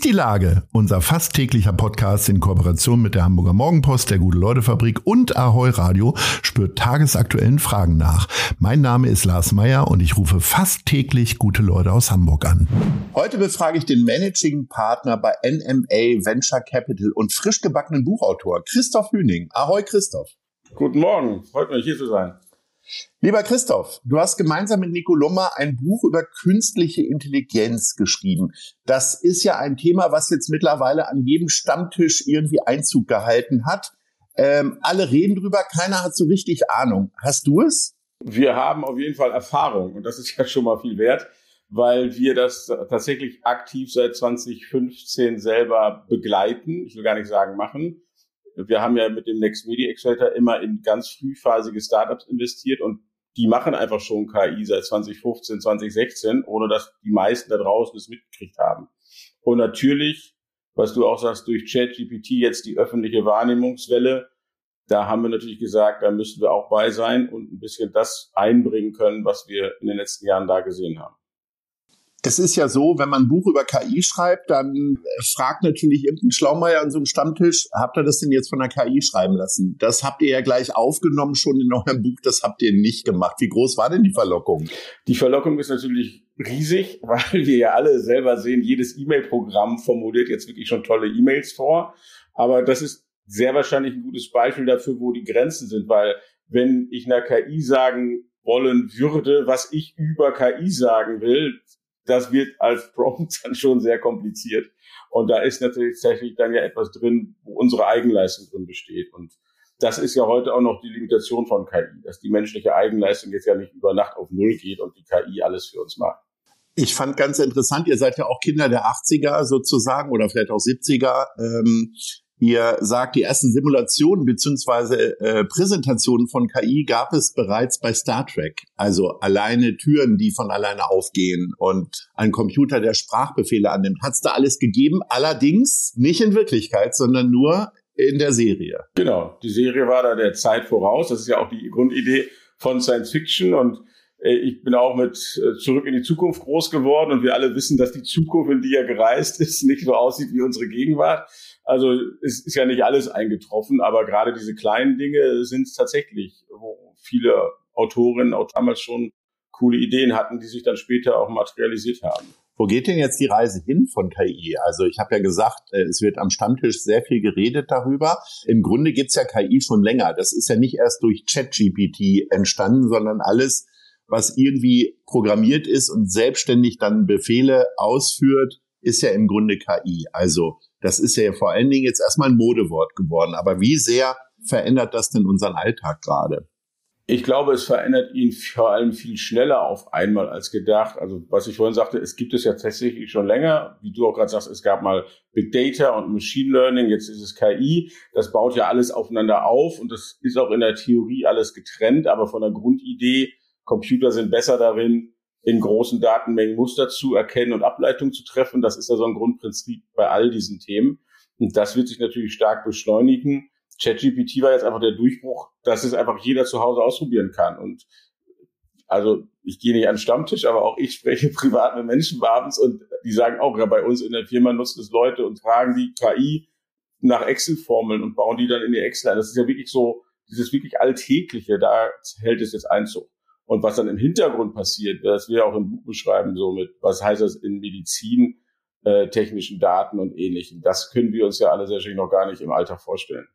Ist die Lage? Unser fast täglicher Podcast in Kooperation mit der Hamburger Morgenpost, der Gute-Leute-Fabrik und Ahoi Radio spürt tagesaktuellen Fragen nach. Mein Name ist Lars Meyer und ich rufe fast täglich gute Leute aus Hamburg an. Heute befrage ich den Managing Partner bei NMA Venture Capital und frisch gebackenen Buchautor Christoph Hüning. Ahoi Christoph. Guten Morgen, freut mich hier zu sein. Lieber Christoph, du hast gemeinsam mit Nico Lummer ein Buch über künstliche Intelligenz geschrieben. Das ist ja ein Thema, was jetzt mittlerweile an jedem Stammtisch irgendwie Einzug gehalten hat. Ähm, alle reden drüber, keiner hat so richtig Ahnung. Hast du es? Wir haben auf jeden Fall Erfahrung und das ist ja schon mal viel wert, weil wir das tatsächlich aktiv seit 2015 selber begleiten. Ich will gar nicht sagen machen. Wir haben ja mit dem Next Media Accelerator immer in ganz frühphasige Startups investiert und die machen einfach schon KI seit 2015, 2016, ohne dass die meisten da draußen es mitgekriegt haben. Und natürlich, was du auch sagst, durch ChatGPT jetzt die öffentliche Wahrnehmungswelle, da haben wir natürlich gesagt, da müssen wir auch bei sein und ein bisschen das einbringen können, was wir in den letzten Jahren da gesehen haben es ist ja so, wenn man ein Buch über KI schreibt, dann fragt natürlich irgendein Schlaumeier an so einem Stammtisch, habt ihr das denn jetzt von der KI schreiben lassen? Das habt ihr ja gleich aufgenommen schon in eurem Buch, das habt ihr nicht gemacht. Wie groß war denn die Verlockung? Die Verlockung ist natürlich riesig, weil wir ja alle selber sehen, jedes E-Mail-Programm formuliert jetzt wirklich schon tolle E-Mails vor. Aber das ist sehr wahrscheinlich ein gutes Beispiel dafür, wo die Grenzen sind, weil wenn ich einer KI sagen wollen würde, was ich über KI sagen will, das wird als Prompt dann schon sehr kompliziert. Und da ist natürlich tatsächlich dann ja etwas drin, wo unsere Eigenleistung drin besteht. Und das ist ja heute auch noch die Limitation von KI, dass die menschliche Eigenleistung jetzt ja nicht über Nacht auf Null geht und die KI alles für uns macht. Ich fand ganz interessant, ihr seid ja auch Kinder der 80er sozusagen oder vielleicht auch 70er. Ähm, Ihr sagt, die ersten Simulationen beziehungsweise äh, Präsentationen von KI gab es bereits bei Star Trek. Also alleine Türen, die von alleine aufgehen und ein Computer, der Sprachbefehle annimmt. Hat es da alles gegeben, allerdings nicht in Wirklichkeit, sondern nur in der Serie. Genau, die Serie war da der Zeit voraus. Das ist ja auch die Grundidee von Science Fiction und ich bin auch mit äh, Zurück in die Zukunft groß geworden und wir alle wissen, dass die Zukunft, in die er gereist ist, nicht so aussieht wie unsere Gegenwart. Also es ist ja nicht alles eingetroffen, aber gerade diese kleinen Dinge sind es tatsächlich, wo viele Autorinnen auch damals schon coole Ideen hatten, die sich dann später auch materialisiert haben. Wo geht denn jetzt die Reise hin von KI? Also ich habe ja gesagt, äh, es wird am Stammtisch sehr viel geredet darüber. Im Grunde gibt's ja KI schon länger. Das ist ja nicht erst durch ChatGPT entstanden, sondern alles was irgendwie programmiert ist und selbstständig dann Befehle ausführt, ist ja im Grunde KI. Also das ist ja vor allen Dingen jetzt erstmal ein Modewort geworden. Aber wie sehr verändert das denn unseren Alltag gerade? Ich glaube, es verändert ihn vor allem viel schneller auf einmal als gedacht. Also was ich vorhin sagte, es gibt es ja tatsächlich schon länger. Wie du auch gerade sagst, es gab mal Big Data und Machine Learning, jetzt ist es KI. Das baut ja alles aufeinander auf und das ist auch in der Theorie alles getrennt, aber von der Grundidee Computer sind besser darin, in großen Datenmengen Muster zu erkennen und Ableitungen zu treffen. Das ist ja so ein Grundprinzip bei all diesen Themen. Und das wird sich natürlich stark beschleunigen. ChatGPT war jetzt einfach der Durchbruch, dass es einfach jeder zu Hause ausprobieren kann. Und also ich gehe nicht an den Stammtisch, aber auch ich spreche privat mit Menschen abends und die sagen auch, ja, bei uns in der Firma nutzen es Leute und fragen die KI nach Excel-Formeln und bauen die dann in die Excel ein. Das ist ja wirklich so, dieses wirklich Alltägliche, da hält es jetzt Einzug. Und was dann im Hintergrund passiert, das wir auch im Buch beschreiben, so mit, was heißt das in Medizin, äh, technischen Daten und ähnlichem. Das können wir uns ja alle sehr schön noch gar nicht im Alltag vorstellen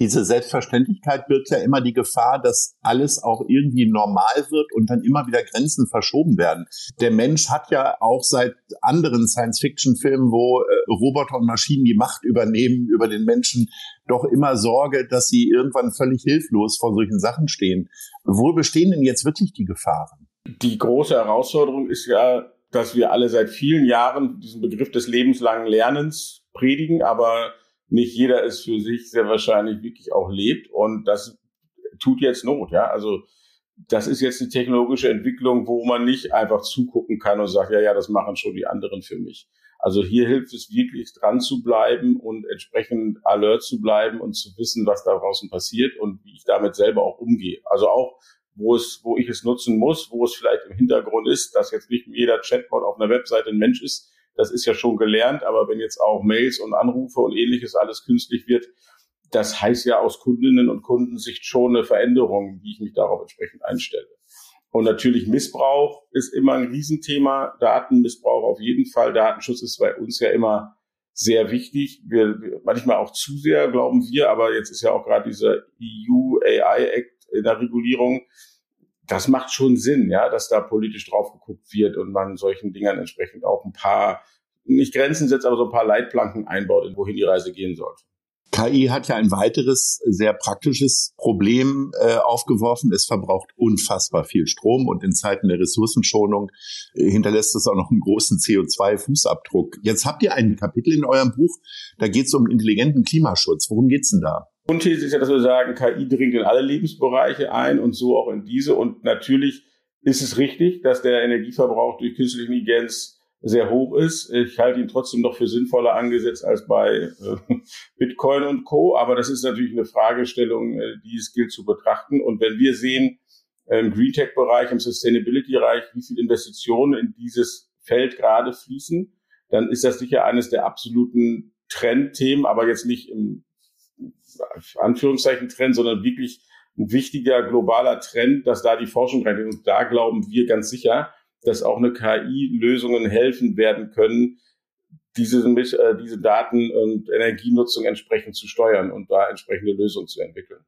diese Selbstverständlichkeit birgt ja immer die Gefahr, dass alles auch irgendwie normal wird und dann immer wieder Grenzen verschoben werden. Der Mensch hat ja auch seit anderen Science-Fiction-Filmen, wo äh, Roboter und Maschinen die Macht übernehmen über den Menschen, doch immer Sorge, dass sie irgendwann völlig hilflos vor solchen Sachen stehen. Wo bestehen denn jetzt wirklich die Gefahren? Die große Herausforderung ist ja, dass wir alle seit vielen Jahren diesen Begriff des lebenslangen Lernens predigen, aber nicht jeder es für sich sehr wahrscheinlich wirklich auch lebt und das tut jetzt Not, ja. Also das ist jetzt eine technologische Entwicklung, wo man nicht einfach zugucken kann und sagt, ja, ja, das machen schon die anderen für mich. Also hier hilft es wirklich dran zu bleiben und entsprechend alert zu bleiben und zu wissen, was da draußen passiert und wie ich damit selber auch umgehe. Also auch wo es, wo ich es nutzen muss, wo es vielleicht im Hintergrund ist, dass jetzt nicht jeder Chatbot auf einer Webseite ein Mensch ist. Das ist ja schon gelernt, aber wenn jetzt auch Mails und Anrufe und ähnliches alles künstlich wird, das heißt ja aus Kundinnen und Kundensicht schon eine Veränderung, wie ich mich darauf entsprechend einstelle. Und natürlich Missbrauch ist immer ein Riesenthema. Datenmissbrauch auf jeden Fall. Datenschutz ist bei uns ja immer sehr wichtig. Wir, manchmal auch zu sehr, glauben wir, aber jetzt ist ja auch gerade dieser EU AI Act in der Regulierung. Das macht schon Sinn, ja, dass da politisch drauf geguckt wird und man solchen Dingern entsprechend auch ein paar, nicht Grenzen setzt, aber so ein paar Leitplanken einbaut, wohin die Reise gehen sollte. KI hat ja ein weiteres sehr praktisches Problem äh, aufgeworfen. Es verbraucht unfassbar viel Strom und in Zeiten der Ressourcenschonung äh, hinterlässt es auch noch einen großen CO2-Fußabdruck. Jetzt habt ihr ein Kapitel in eurem Buch, da geht es um intelligenten Klimaschutz. Worum geht's denn da? Grundthese ist ja, dass wir sagen, KI dringt in alle Lebensbereiche ein und so auch in diese. Und natürlich ist es richtig, dass der Energieverbrauch durch künstliche Intelligenz sehr hoch ist. Ich halte ihn trotzdem noch für sinnvoller angesetzt als bei äh, Bitcoin und Co. Aber das ist natürlich eine Fragestellung, äh, die es gilt zu betrachten. Und wenn wir sehen, äh, im Green Tech-Bereich, im Sustainability-Bereich, wie viel Investitionen in dieses Feld gerade fließen, dann ist das sicher eines der absoluten Trendthemen, aber jetzt nicht im Anführungszeichen Trend, sondern wirklich ein wichtiger globaler Trend, dass da die Forschung reingeht. Und da glauben wir ganz sicher, dass auch eine KI Lösungen helfen werden können, diese, äh, diese Daten- und Energienutzung entsprechend zu steuern und da entsprechende Lösungen zu entwickeln.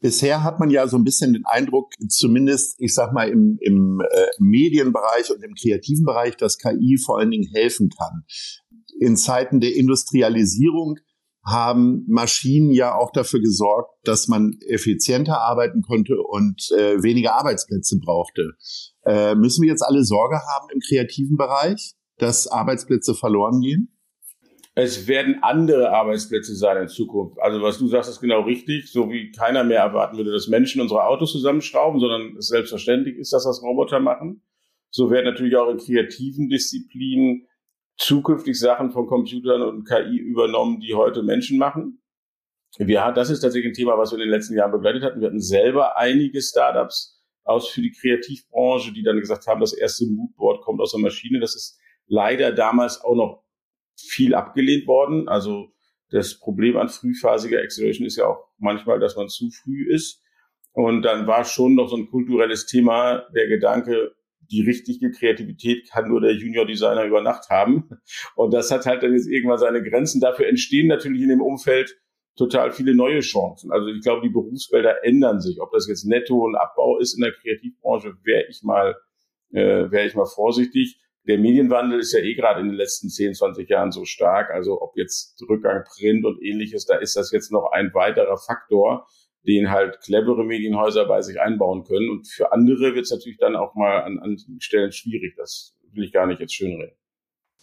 Bisher hat man ja so ein bisschen den Eindruck, zumindest, ich sag mal, im, im äh, Medienbereich und im kreativen Bereich, dass KI vor allen Dingen helfen kann. In Zeiten der Industrialisierung haben Maschinen ja auch dafür gesorgt, dass man effizienter arbeiten konnte und äh, weniger Arbeitsplätze brauchte. Äh, müssen wir jetzt alle Sorge haben im kreativen Bereich, dass Arbeitsplätze verloren gehen? Es werden andere Arbeitsplätze sein in Zukunft. Also was du sagst, ist genau richtig. So wie keiner mehr erwarten würde, dass Menschen unsere Autos zusammenschrauben, sondern es selbstverständlich ist, dass das Roboter machen. So werden natürlich auch in kreativen Disziplinen zukünftig Sachen von Computern und KI übernommen, die heute Menschen machen. Wir, das ist tatsächlich ein Thema, was wir in den letzten Jahren begleitet hatten. Wir hatten selber einige Startups aus für die Kreativbranche, die dann gesagt haben, das erste Moodboard kommt aus der Maschine. Das ist leider damals auch noch viel abgelehnt worden. Also das Problem an frühphasiger Acceleration ist ja auch manchmal, dass man zu früh ist. Und dann war schon noch so ein kulturelles Thema der Gedanke, die richtige Kreativität kann nur der Junior Designer über Nacht haben. Und das hat halt dann jetzt irgendwann seine Grenzen. Dafür entstehen natürlich in dem Umfeld total viele neue Chancen. Also ich glaube, die Berufsfelder ändern sich. Ob das jetzt Netto und Abbau ist in der Kreativbranche, wäre ich mal, äh, wäre ich mal vorsichtig. Der Medienwandel ist ja eh gerade in den letzten 10, 20 Jahren so stark. Also ob jetzt Rückgang Print und ähnliches, da ist das jetzt noch ein weiterer Faktor, den halt clevere Medienhäuser bei sich einbauen können. Und für andere wird es natürlich dann auch mal an, an Stellen schwierig. Das will ich gar nicht jetzt schönreden.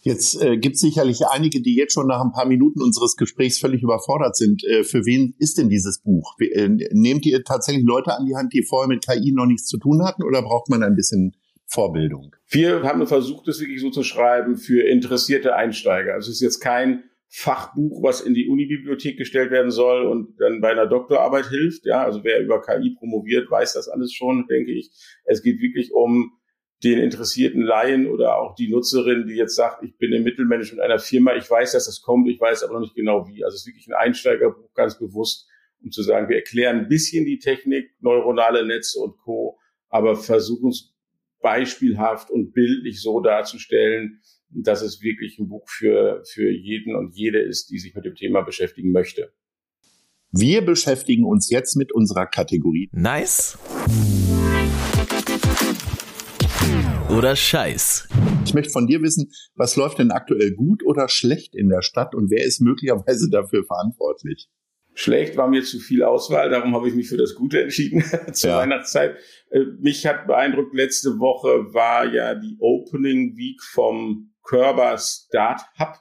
Jetzt äh, gibt es sicherlich einige, die jetzt schon nach ein paar Minuten unseres Gesprächs völlig überfordert sind. Äh, für wen ist denn dieses Buch? Äh, nehmt ihr tatsächlich Leute an die Hand, die vorher mit KI noch nichts zu tun hatten, oder braucht man ein bisschen Vorbildung? Wir haben versucht, es wirklich so zu schreiben für interessierte Einsteiger. Also es ist jetzt kein Fachbuch, was in die Unibibliothek gestellt werden soll und dann bei einer Doktorarbeit hilft. Ja, also wer über KI promoviert, weiß das alles schon, denke ich. Es geht wirklich um den interessierten Laien oder auch die Nutzerin, die jetzt sagt, ich bin im Mittelmanagement einer Firma, ich weiß, dass das kommt, ich weiß aber noch nicht genau wie. Also es ist wirklich ein Einsteigerbuch, ganz bewusst, um zu sagen, wir erklären ein bisschen die Technik, neuronale Netze und Co., aber versuchen es beispielhaft und bildlich so darzustellen, dass es wirklich ein Buch für, für jeden und jede ist, die sich mit dem Thema beschäftigen möchte. Wir beschäftigen uns jetzt mit unserer Kategorie. Nice oder Scheiß. Ich möchte von dir wissen, was läuft denn aktuell gut oder schlecht in der Stadt und wer ist möglicherweise dafür verantwortlich? Schlecht war mir zu viel Auswahl, darum habe ich mich für das Gute entschieden zur ja. Weihnachtszeit. Äh, mich hat beeindruckt, letzte Woche war ja die Opening Week vom Körber Start Hub,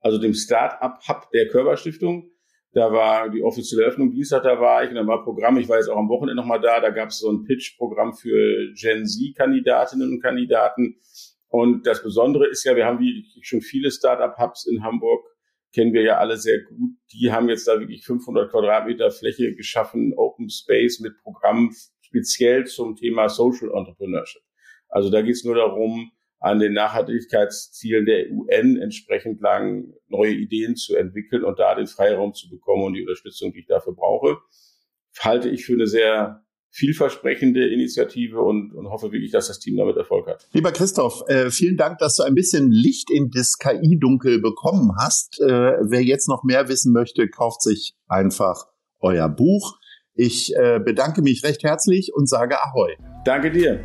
also dem Start-up Hub der Körber Stiftung. Da war die offizielle Öffnung Dienstag, da war ich und dann war Programm, ich war jetzt auch am Wochenende nochmal da, da gab es so ein Pitch-Programm für Gen Z-Kandidatinnen und Kandidaten Und das Besondere ist ja, wir haben wie schon viele Startup-Hubs in Hamburg, kennen wir ja alle sehr gut. Die haben jetzt da wirklich 500 Quadratmeter Fläche geschaffen, Open Space mit Programmen speziell zum Thema Social Entrepreneurship. Also da geht es nur darum, an den Nachhaltigkeitszielen der UN entsprechend lang neue Ideen zu entwickeln und da den Freiraum zu bekommen und die Unterstützung, die ich dafür brauche, halte ich für eine sehr vielversprechende Initiative und, und hoffe wirklich, dass das Team damit Erfolg hat. Lieber Christoph, äh, vielen Dank, dass du ein bisschen Licht in das KI-Dunkel bekommen hast. Äh, wer jetzt noch mehr wissen möchte, kauft sich einfach euer Buch. Ich äh, bedanke mich recht herzlich und sage Ahoi. Danke dir.